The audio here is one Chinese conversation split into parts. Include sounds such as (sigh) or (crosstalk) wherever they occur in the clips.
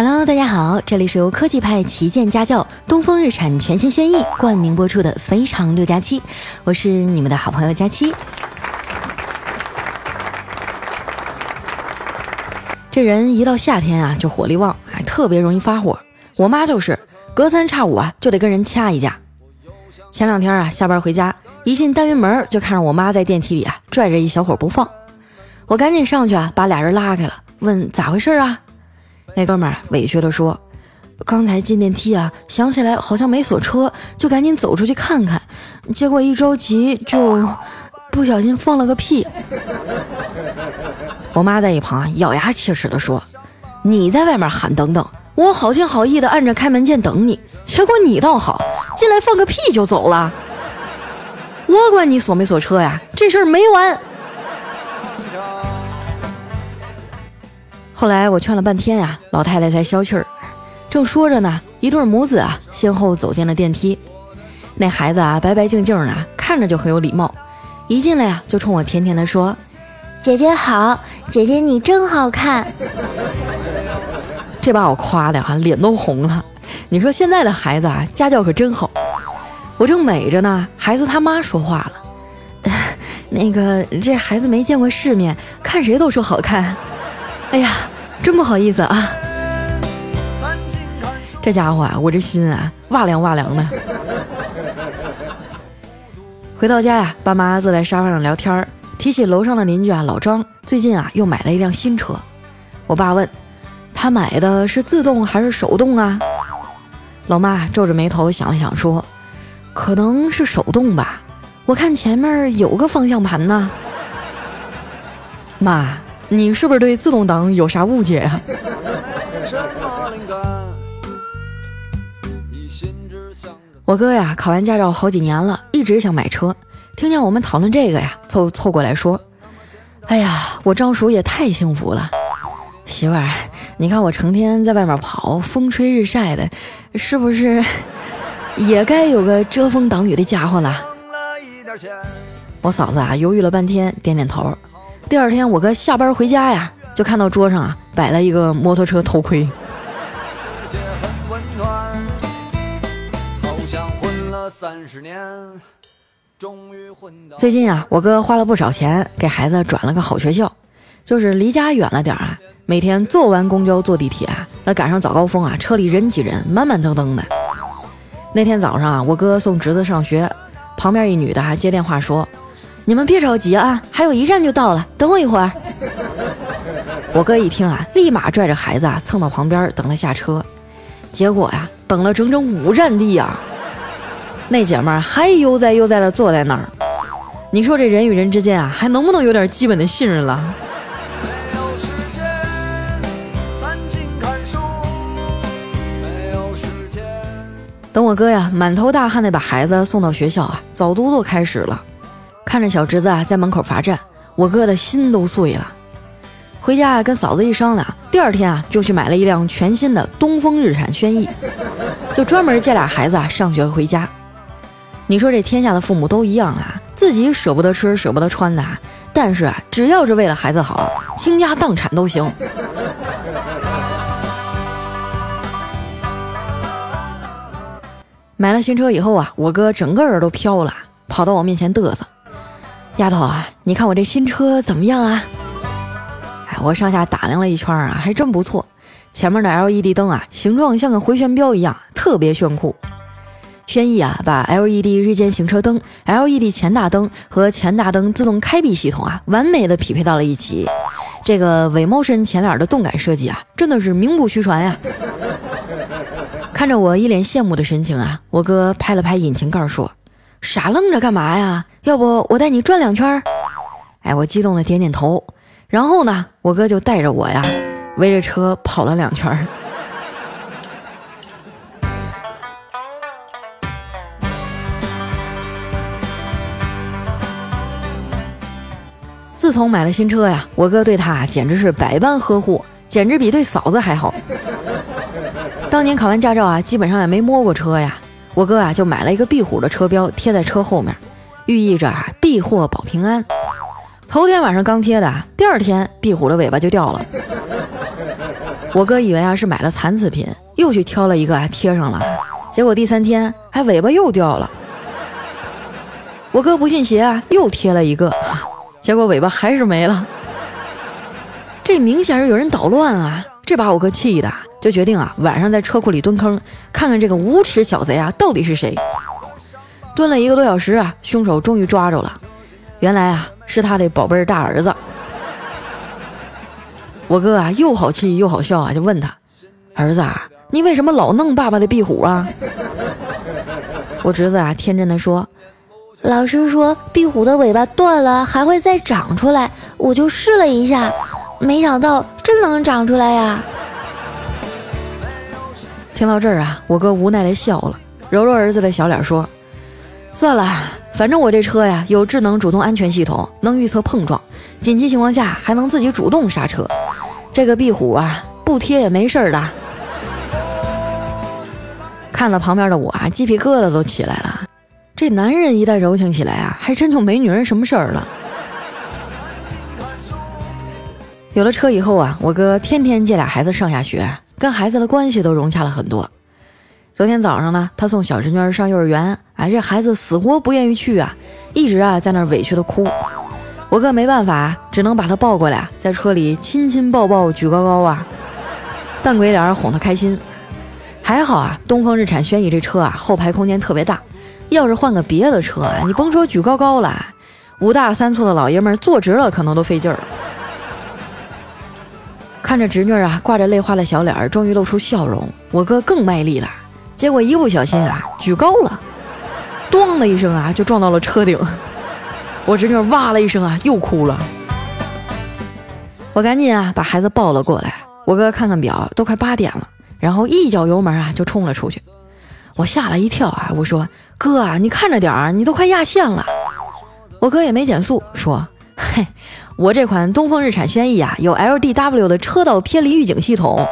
Hello，大家好，这里是由科技派旗舰家教东风日产全新轩逸冠名播出的《非常六加七》，我是你们的好朋友佳期。这人一到夏天啊，就火力旺，还特别容易发火。我妈就是，隔三差五啊，就得跟人掐一架。前两天啊，下班回家，一进单元门就看着我妈在电梯里啊拽着一小伙不放，我赶紧上去啊，把俩人拉开了，问咋回事啊？那哥们儿委屈地说：“刚才进电梯啊，想起来好像没锁车，就赶紧走出去看看，结果一着急就不小心放了个屁。”我妈在一旁咬牙切齿地说：“你在外面喊等等，我好心好意的按着开门键等你，结果你倒好，进来放个屁就走了。我管你锁没锁车呀，这事儿没完。”后来我劝了半天呀，老太太才消气儿。正说着呢，一对母子啊先后走进了电梯。那孩子啊白白净净的，看着就很有礼貌，一进来呀就冲我甜甜的说。姐姐好，姐姐你真好看，(laughs) 这把我夸的哈脸都红了。你说现在的孩子啊，家教可真好。我正美着呢，孩子他妈说话了，(laughs) 那个这孩子没见过世面，看谁都说好看。哎呀，真不好意思啊。这家伙啊，我这心啊哇凉哇凉的。回到家呀，爸妈坐在沙发上聊天儿。提起楼上的邻居啊，老张最近啊又买了一辆新车。我爸问他买的是自动还是手动啊？老妈皱着眉头想了想说：“可能是手动吧，我看前面有个方向盘呢。”妈，你是不是对自动挡有啥误解呀？我哥呀，考完驾照好几年了，一直想买车。听见我们讨论这个呀，凑凑过来说：“哎呀，我张叔也太幸福了，媳妇儿，你看我成天在外面跑，风吹日晒的，是不是也该有个遮风挡雨的家伙了？”我嫂子啊，犹豫了半天，点点头。第二天我哥下班回家呀，就看到桌上啊摆了一个摩托车头盔。最近啊，我哥花了不少钱给孩子转了个好学校，就是离家远了点啊。每天坐完公交坐地铁啊，那赶上早高峰啊，车里人挤人，满满登登的。那天早上啊，我哥送侄子上学，旁边一女的还接电话说：“你们别着急啊，还有一站就到了，等我一会儿。(laughs) ”我哥一听啊，立马拽着孩子啊蹭到旁边等他下车。结果呀，等了整整五站地啊。那姐们儿还悠哉悠哉的坐在那儿，你说这人与人之间啊，还能不能有点基本的信任了？等我哥呀，满头大汗的把孩子送到学校啊，早读都开始了。看着小侄子啊在门口罚站，我哥的心都碎了。回家啊，跟嫂子一商量，第二天啊就去买了一辆全新的东风日产轩逸，就专门接俩孩子啊上学回家。你说这天下的父母都一样啊，自己舍不得吃舍不得穿的，但是啊，只要是为了孩子好，倾家荡产都行。买了新车以后啊，我哥整个人都飘了，跑到我面前嘚瑟：“丫头啊，你看我这新车怎么样啊？”哎，我上下打量了一圈啊，还真不错。前面的 LED 灯啊，形状像个回旋镖一样，特别炫酷。轩逸啊，把 LED 日间行车灯、LED 前大灯和前大灯自动开闭系统啊，完美的匹配到了一起。这个 V-motion 前脸的动感设计啊，真的是名不虚传呀！看着我一脸羡慕的神情啊，我哥拍了拍引擎盖说：“傻愣着干嘛呀？要不我带你转两圈？”哎，我激动的点点头。然后呢，我哥就带着我呀，围着车跑了两圈。自从买了新车呀，我哥对他简直是百般呵护，简直比对嫂子还好。当年考完驾照啊，基本上也没摸过车呀，我哥啊就买了一个壁虎的车标贴在车后面，寓意着啊避祸保平安。头天晚上刚贴的，第二天壁虎的尾巴就掉了。我哥以为啊是买了残次品，又去挑了一个啊贴上了，结果第三天还尾巴又掉了。我哥不信邪啊，又贴了一个，(laughs) 结果尾巴还是没了。这明显是有人捣乱啊！这把我哥气的，就决定啊晚上在车库里蹲坑，看看这个无耻小贼啊到底是谁。蹲了一个多小时啊，凶手终于抓着了，原来啊是他的宝贝大儿子。我哥啊又好气又好笑啊，就问他：“儿子啊，你为什么老弄爸爸的壁虎啊？”我侄子啊天真的说。老师说壁虎的尾巴断了还会再长出来，我就试了一下，没想到真能长出来呀！听到这儿啊，我哥无奈的笑了，揉揉儿子的小脸说：“算了，反正我这车呀有智能主动安全系统，能预测碰撞，紧急情况下还能自己主动刹车。这个壁虎啊，不贴也没事儿的。”看到旁边的我啊，鸡皮疙瘩都起来了。这男人一旦柔情起来啊，还真就没女人什么事儿了。有了车以后啊，我哥天天接俩孩子上下学，跟孩子的关系都融洽了很多。昨天早上呢，他送小侄女儿上幼儿园，哎，这孩子死活不愿意去啊，一直啊在那委屈的哭。我哥没办法，只能把他抱过来，在车里亲亲抱抱举高高啊，扮鬼脸哄他开心。还好啊，东风日产轩逸这车啊，后排空间特别大。要是换个别的车啊，你甭说举高高了，五大三粗的老爷们坐直了可能都费劲儿。看着侄女啊挂着泪花的小脸儿，终于露出笑容，我哥更卖力了，结果一不小心啊举高了，咣的一声啊就撞到了车顶，我侄女哇了一声啊又哭了。我赶紧啊把孩子抱了过来，我哥看看表，都快八点了，然后一脚油门啊就冲了出去。我吓了一跳啊！我说：“哥啊，你看着点儿，你都快压线了。”我哥也没减速，说：“嘿，我这款东风日产轩逸啊，有 LDW 的车道偏离预警系统。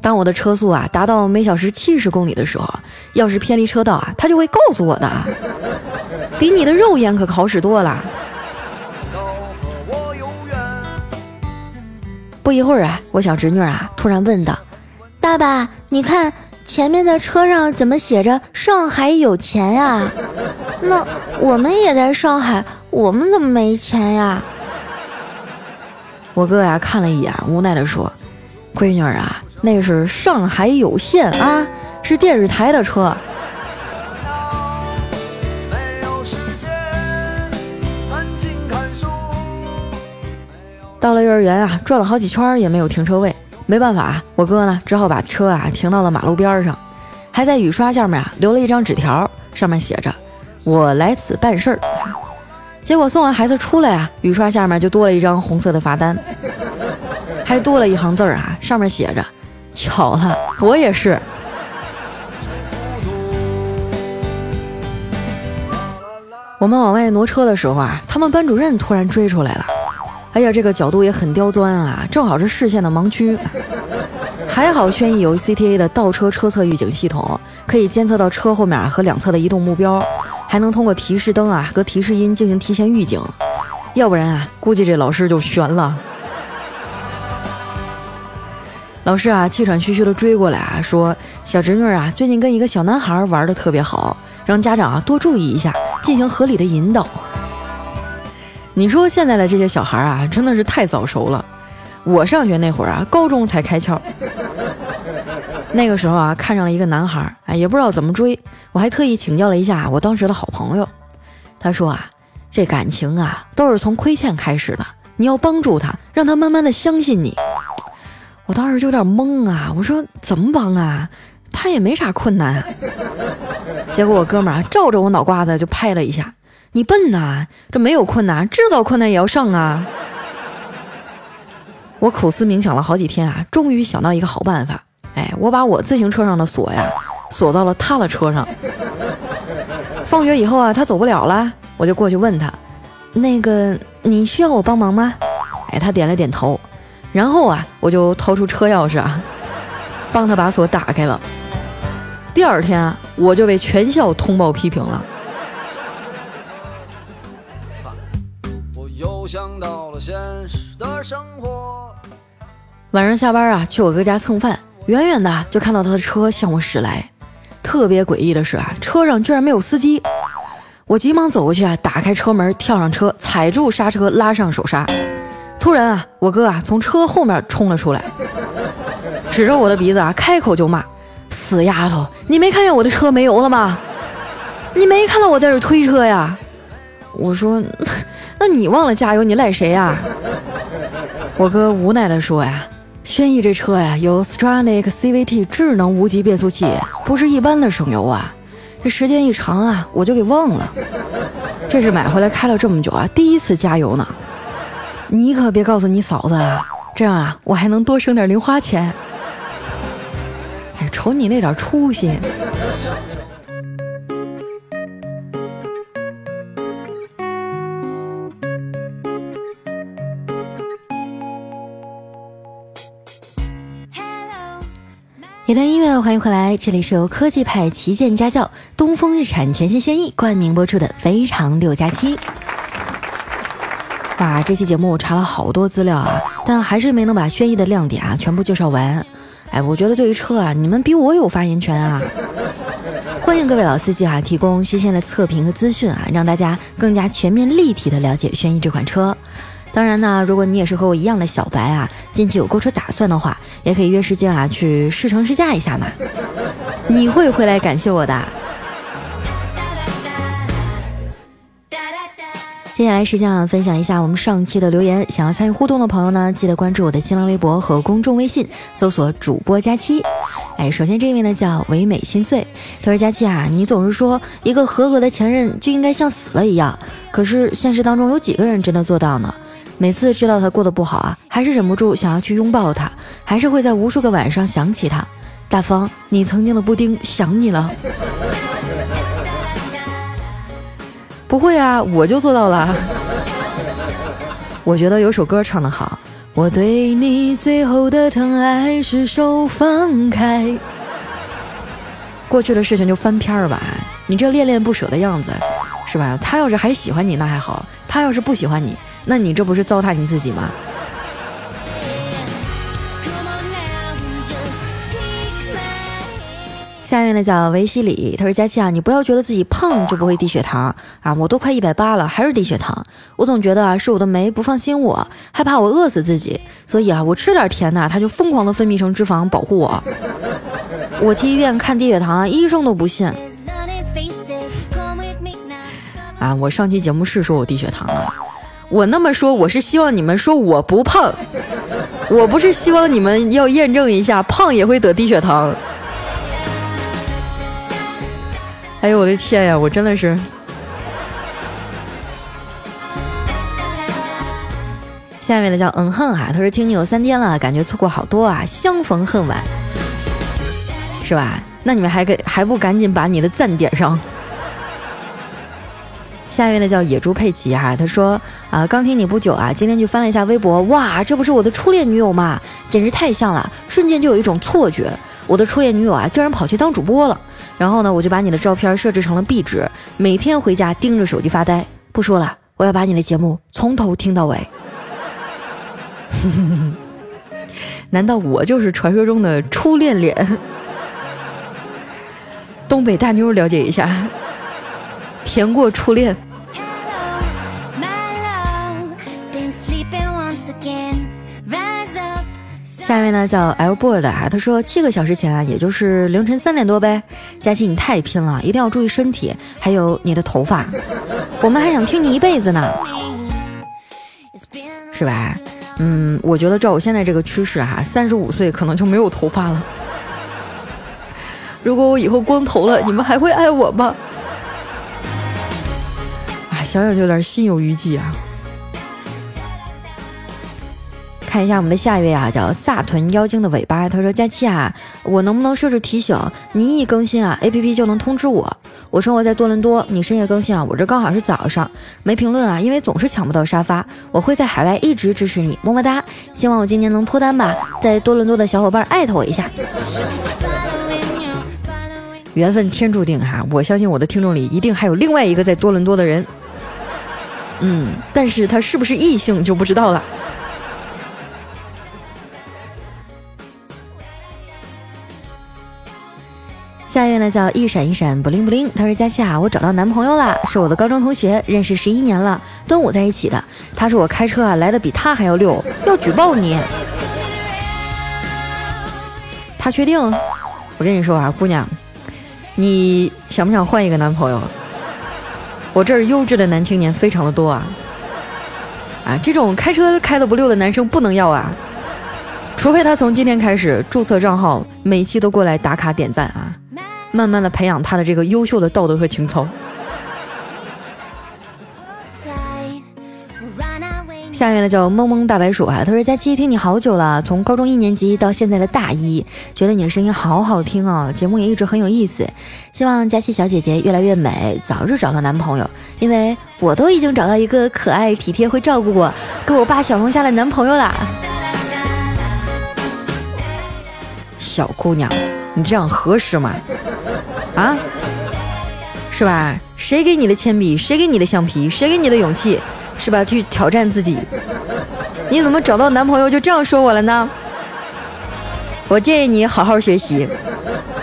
当我的车速啊达到每小时七十公里的时候，要是偏离车道啊，他就会告诉我的，比你的肉眼可好使多了。”不一会儿啊，我小侄女啊突然问道：“爸爸，你看。”前面的车上怎么写着“上海有钱呀”？那我们也在上海，我们怎么没钱呀？我哥呀看了一眼，无奈的说：“闺女啊，那是上海有线啊，是电视台的车。”到了幼儿园啊，转了好几圈也没有停车位。没办法，我哥呢只好把车啊停到了马路边上，还在雨刷下面啊留了一张纸条，上面写着“我来此办事儿”。结果送完孩子出来啊，雨刷下面就多了一张红色的罚单，还多了一行字儿啊，上面写着“巧了，我也是”。我们往外挪车的时候啊，他们班主任突然追出来了。哎呀，这个角度也很刁钻啊，正好是视线的盲区。还好轩逸有 CTA 的倒车车侧预警系统，可以监测到车后面和两侧的移动目标，还能通过提示灯啊和提示音进行提前预警。要不然啊，估计这老师就悬了。老师啊，气喘吁吁的追过来啊，说小侄女啊，最近跟一个小男孩玩的特别好，让家长啊多注意一下，进行合理的引导。你说现在的这些小孩啊，真的是太早熟了。我上学那会儿啊，高中才开窍。那个时候啊，看上了一个男孩，哎，也不知道怎么追，我还特意请教了一下我当时的好朋友。他说啊，这感情啊，都是从亏欠开始的，你要帮助他，让他慢慢的相信你。我当时就有点懵啊，我说怎么帮啊？他也没啥困难啊。结果我哥们儿啊，照着我脑瓜子就拍了一下。你笨呐，这没有困难，制造困难也要上啊！我苦思冥想了好几天啊，终于想到一个好办法。哎，我把我自行车上的锁呀锁到了他的车上。放学以后啊，他走不了了，我就过去问他：“那个，你需要我帮忙吗？”哎，他点了点头。然后啊，我就掏出车钥匙啊，帮他把锁打开了。第二天啊，我就被全校通报批评了。我又想到了现实的生活。晚上下班啊，去我哥家蹭饭，远远的就看到他的车向我驶来。特别诡异的是啊，车上居然没有司机。我急忙走过去啊，打开车门，跳上车，踩住刹车，拉上手刹。突然啊，我哥啊从车后面冲了出来，指着我的鼻子啊，开口就骂：“死丫头，你没看见我的车没油了吗？你没看到我在这推车呀？”我说：“ (laughs) 那你忘了加油，你赖谁呀？”我哥无奈地说：“呀，轩逸这车呀，有 stronic CVT 智能无级变速器，不是一般的省油啊。这时间一长啊，我就给忘了。这是买回来开了这么久啊，第一次加油呢。”你可别告诉你嫂子啊，这样啊，我还能多省点零花钱。哎，瞅你那点出息！一段音乐，欢迎回来，这里是由科技派旗舰家教东风日产全新轩逸冠名播出的《非常六加七》。哇，这期节目我查了好多资料啊，但还是没能把轩逸的亮点啊全部介绍完。哎，我觉得对于车啊，你们比我有发言权啊。欢迎各位老司机啊，提供新鲜的测评和资讯啊，让大家更加全面立体的了解轩逸这款车。当然呢，如果你也是和我一样的小白啊，近期有购车打算的话，也可以约时间啊去试乘试驾一下嘛。你会回来感谢我的。接下来时间啊，分享一下我们上期的留言。想要参与互动的朋友呢，记得关注我的新浪微博和公众微信，搜索主播佳期。哎，首先这位呢叫唯美心碎，他说：“佳期啊，你总是说一个合格的前任就应该像死了一样，可是现实当中有几个人真的做到呢？每次知道他过得不好啊，还是忍不住想要去拥抱他，还是会在无数个晚上想起他。大方，你曾经的布丁想你了。”不会啊，我就做到了。(laughs) 我觉得有首歌唱得好，我对你最后的疼爱是手放开。过去的事情就翻篇儿吧，你这恋恋不舍的样子，是吧？他要是还喜欢你那还好，他要是不喜欢你，那你这不是糟蹋你自己吗？下面的叫维西里，他说：“佳期啊，你不要觉得自己胖就不会低血糖啊！我都快一百八了，还是低血糖。我总觉得啊，是我的酶不放心我，害怕我饿死自己，所以啊，我吃点甜的，它就疯狂的分泌成脂肪保护我。我去医院看低血糖，医生都不信。啊，我上期节目是说我低血糖了，我那么说，我是希望你们说我不胖，我不是希望你们要验证一下胖也会得低血糖。”哎呦我的天呀！我真的是。下面的叫嗯哼啊，他说听你有三天了，感觉错过好多啊，相逢恨晚，是吧？那你们还给还不赶紧把你的赞点上？下一位呢叫野猪佩奇哈，他说啊，刚听你不久啊，今天就翻了一下微博，哇，这不是我的初恋女友吗？简直太像了，瞬间就有一种错觉，我的初恋女友啊，居然跑去当主播了。然后呢，我就把你的照片设置成了壁纸，每天回家盯着手机发呆。不说了，我要把你的节目从头听到尾。(laughs) 难道我就是传说中的初恋脸？(laughs) 东北大妞了解一下，甜过初恋。下一位呢叫 L boy 的啊，他说七个小时前啊，也就是凌晨三点多呗。佳琪你太拼了，一定要注意身体，还有你的头发，(laughs) 我们还想听你一辈子呢，是吧？嗯，我觉得照我现在这个趋势哈，三十五岁可能就没有头发了。如果我以后光头了，你们还会爱我吗？啊，想想就有点心有余悸啊。看一下我们的下一位啊，叫萨屯妖精的尾巴。他说：“佳期啊，我能不能设置提醒？你一更新啊，A P P 就能通知我。我生活在多伦多，你深夜更新啊，我这刚好是早上，没评论啊，因为总是抢不到沙发。我会在海外一直支持你，么么哒。希望我今年能脱单吧，在多伦多的小伙伴艾特我一下。缘分天注定哈，我相信我的听众里一定还有另外一个在多伦多的人。嗯，但是他是不是异性就不知道了。”下一位呢叫一闪一闪不灵不灵，他说佳夏，我找到男朋友了，是我的高中同学，认识十一年了，端午在一起的。他说我开车啊来的比他还要溜，要举报你。他确定？我跟你说啊，姑娘，你想不想换一个男朋友？我这儿优质的男青年非常的多啊，啊，这种开车开的不溜的男生不能要啊。除非他从今天开始注册账号，每期都过来打卡点赞啊，慢慢的培养他的这个优秀的道德和情操。下面呢叫萌萌大白鼠啊，他说佳期听你好久了，从高中一年级到现在的大一，觉得你的声音好好听哦，节目也一直很有意思，希望佳期小姐姐越来越美，早日找到男朋友，因为我都已经找到一个可爱体贴会照顾我，给我爸小龙虾的男朋友啦。小姑娘，你这样合适吗？啊，是吧？谁给你的铅笔？谁给你的橡皮？谁给你的勇气？是吧？去挑战自己？你怎么找到男朋友就这样说我了呢？我建议你好好学习，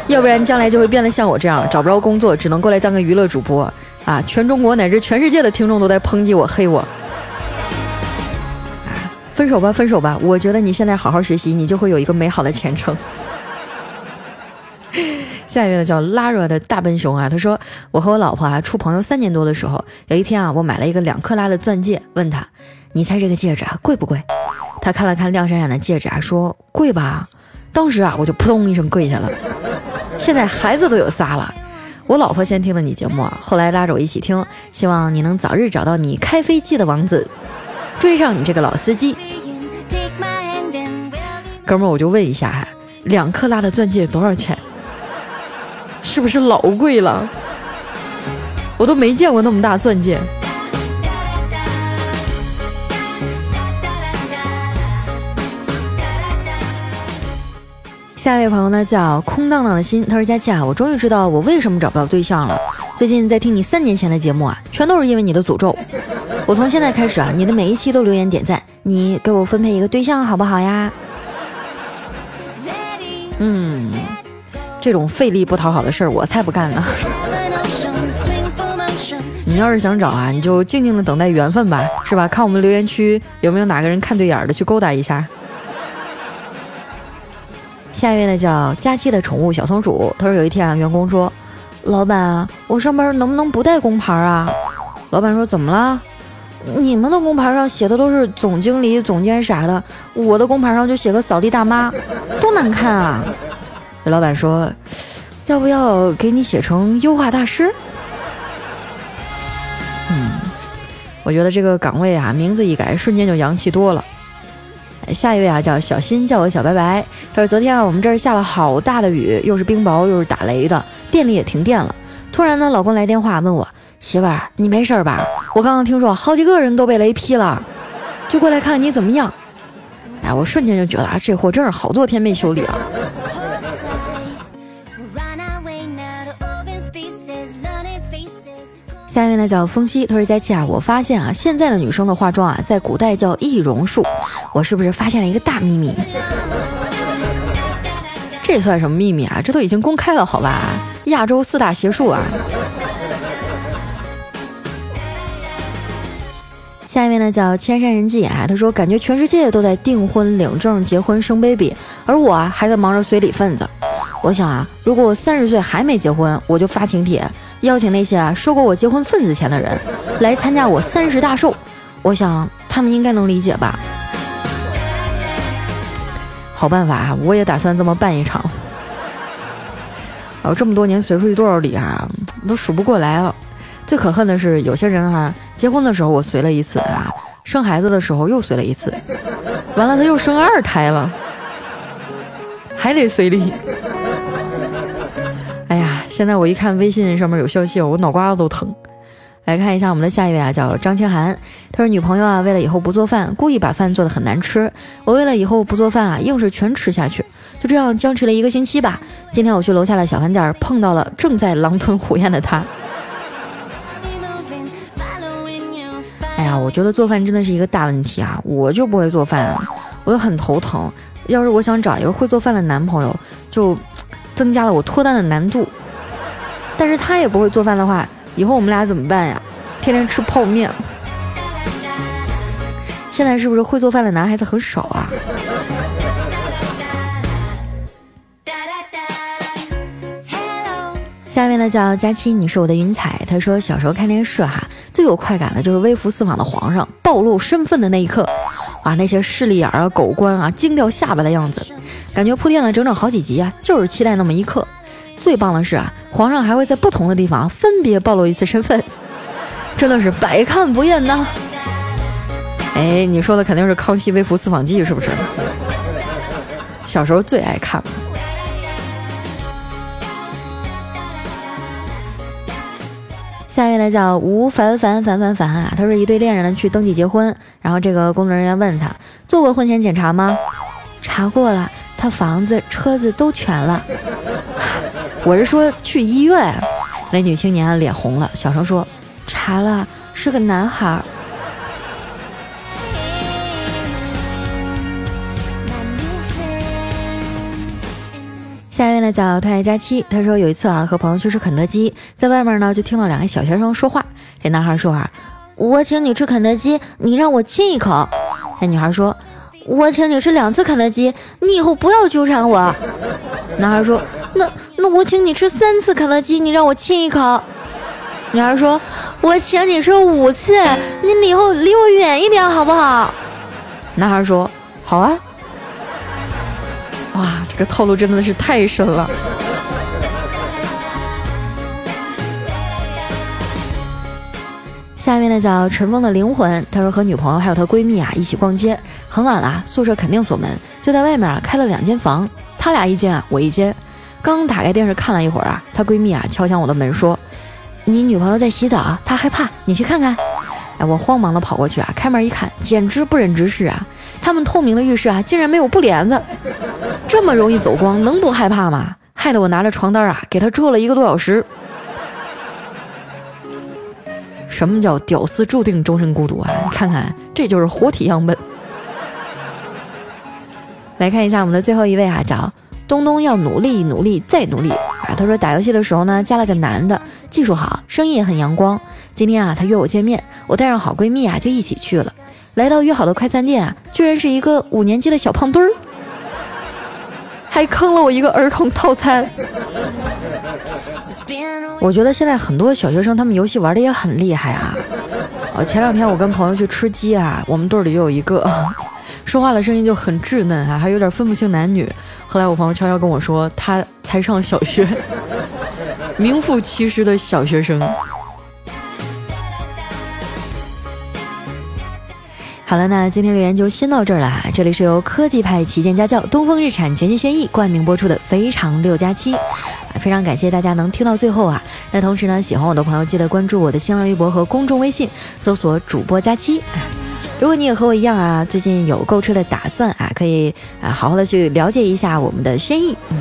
要不然将来就会变得像我这样，找不着工作，只能过来当个娱乐主播啊！全中国乃至全世界的听众都在抨击我、黑我。啊分手吧，分手吧！我觉得你现在好好学习，你就会有一个美好的前程。下一位呢叫拉热的大笨熊啊，他说我和我老婆啊处朋友三年多的时候，有一天啊我买了一个两克拉的钻戒，问他，你猜这个戒指啊贵不贵？他看了看亮闪闪的戒指啊，说贵吧。当时啊我就扑通一声跪下了。现在孩子都有仨了，我老婆先听了你节目啊，后来拉着我一起听，希望你能早日找到你开飞机的王子，追上你这个老司机。哥们儿，我就问一下哈，两克拉的钻戒多少钱？是不是老贵了？我都没见过那么大钻戒。下一位朋友呢叫空荡荡的心，他说佳琪啊，我终于知道我为什么找不到对象了。最近在听你三年前的节目啊，全都是因为你的诅咒。我从现在开始啊，你的每一期都留言点赞，你给我分配一个对象好不好呀？嗯。这种费力不讨好的事儿，我才不干呢。(laughs) 你要是想找啊，你就静静的等待缘分吧，是吧？看我们留言区有没有哪个人看对眼的，去勾搭一下。下一位呢，叫佳期的宠物小松鼠。他说有一天啊，员工说：“老板，我上班能不能不带工牌啊？”老板说：“怎么了？你们的工牌上写的都是总经理、总监啥的，我的工牌上就写个扫地大妈，多难看啊！”老板说：“要不要给你写成优化大师？”嗯，我觉得这个岗位啊，名字一改，瞬间就洋气多了。下一位啊，叫小新，叫我小白白。他说：“昨天啊，我们这儿下了好大的雨，又是冰雹，又是打雷的，店里也停电了。突然呢，老公来电话问我：媳妇儿，你没事吧？我刚刚听说好几个人都被雷劈了，就过来看看你怎么样。哎，我瞬间就觉得啊，这货真是好多天没修理了。”下一位呢叫风夕，他说佳琪啊，我发现啊，现在的女生的化妆啊，在古代叫易容术，我是不是发现了一个大秘密？这算什么秘密啊？这都已经公开了，好吧？亚洲四大邪术啊！下一位呢叫千山人迹啊，他说感觉全世界都在订婚、领证、结婚、生 baby，而我啊还在忙着随礼份子。我想啊，如果我三十岁还没结婚，我就发请帖。邀请那些啊收过我结婚份子钱的人来参加我三十大寿，我想他们应该能理解吧。好办法，我也打算这么办一场。我这么多年随出去多少礼啊，都数不过来了。最可恨的是有些人哈，结婚的时候我随了一次啊，生孩子的时候又随了一次，完了他又生二胎了，还得随礼。现在我一看微信上面有消息，我脑瓜子都疼。来看一下我们的下一位啊，叫张清涵。他说女朋友啊，为了以后不做饭，故意把饭做的很难吃。我为了以后不做饭啊，硬是全吃下去。就这样僵持了一个星期吧。今天我去楼下的小饭店，碰到了正在狼吞虎咽的他。哎呀，我觉得做饭真的是一个大问题啊！我就不会做饭，我就很头疼。要是我想找一个会做饭的男朋友，就。增加了我脱单的难度。但是他也不会做饭的话，以后我们俩怎么办呀？天天吃泡面。现在是不是会做饭的男孩子很少啊？下面呢叫佳期，你是我的云彩。他说小时候看电视哈，最有快感的就是微服私访的皇上暴露身份的那一刻，哇，那些势利眼啊、狗官啊惊掉下巴的样子，感觉铺垫了整整好几集啊，就是期待那么一刻。最棒的是啊，皇上还会在不同的地方分别暴露一次身份，(laughs) 真的是百看不厌呐。哎，你说的肯定是《康熙微服私访记》是不是？小时候最爱看了。下一位呢叫吴凡凡凡凡凡啊，他说一对恋人呢去登记结婚，然后这个工作人员问他做过婚前检查吗？查过了，他房子车子都全了。我是说去医院。那女青年脸红了，小声说查了，是个男孩。下一位呢叫特爱佳期，他说有一次啊和朋友去吃肯德基，在外面呢就听到两个小学生说话。这男孩说啊，我请你吃肯德基，你让我亲一口。那女孩说，我请你吃两次肯德基，你以后不要纠缠我。(laughs) 男孩说，那那我请你吃三次肯德基，你让我亲一口。女孩说，我请你吃五次，你以后离我远一点好不好？男孩说，好啊。哇，这个套路真的是太深了。下面呢叫尘封的灵魂，他说和女朋友还有她闺蜜啊一起逛街，很晚了，宿舍肯定锁门，就在外面啊开了两间房，他俩一间啊，我一间。刚打开电视看了一会儿啊，她闺蜜啊敲响我的门说：“你女朋友在洗澡，她害怕，你去看看。”哎，我慌忙的跑过去啊，开门一看，简直不忍直视啊。他们透明的浴室啊，竟然没有布帘子，这么容易走光，能不害怕吗？害得我拿着床单啊，给他遮了一个多小时。什么叫屌丝注定终身孤独啊？你看看，这就是活体样本。来看一下我们的最后一位啊，叫东东要努力努力再努力啊。他说打游戏的时候呢，加了个男的，技术好，声音也很阳光。今天啊，他约我见面，我带上好闺蜜啊，就一起去了。来到约好的快餐店啊，居然是一个五年级的小胖墩儿，还坑了我一个儿童套餐。我觉得现在很多小学生他们游戏玩的也很厉害啊。哦，前两天我跟朋友去吃鸡啊，我们队里就有一个 (laughs) 说话的声音就很稚嫩啊，还有点分不清男女。后来我朋友悄悄跟我说，他才上小学，(laughs) 名副其实的小学生。好了，那今天留言就先到这儿了。这里是由科技派旗舰家轿东风日产全新轩逸冠名播出的《非常六加七》，非常感谢大家能听到最后啊！那同时呢，喜欢我的朋友记得关注我的新浪微博和公众微信，搜索主播佳期。如果你也和我一样啊，最近有购车的打算啊，可以啊好好的去了解一下我们的轩逸，嗯，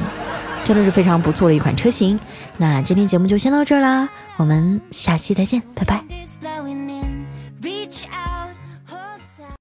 真的是非常不错的一款车型。那今天节目就先到这儿啦，我们下期再见，拜拜。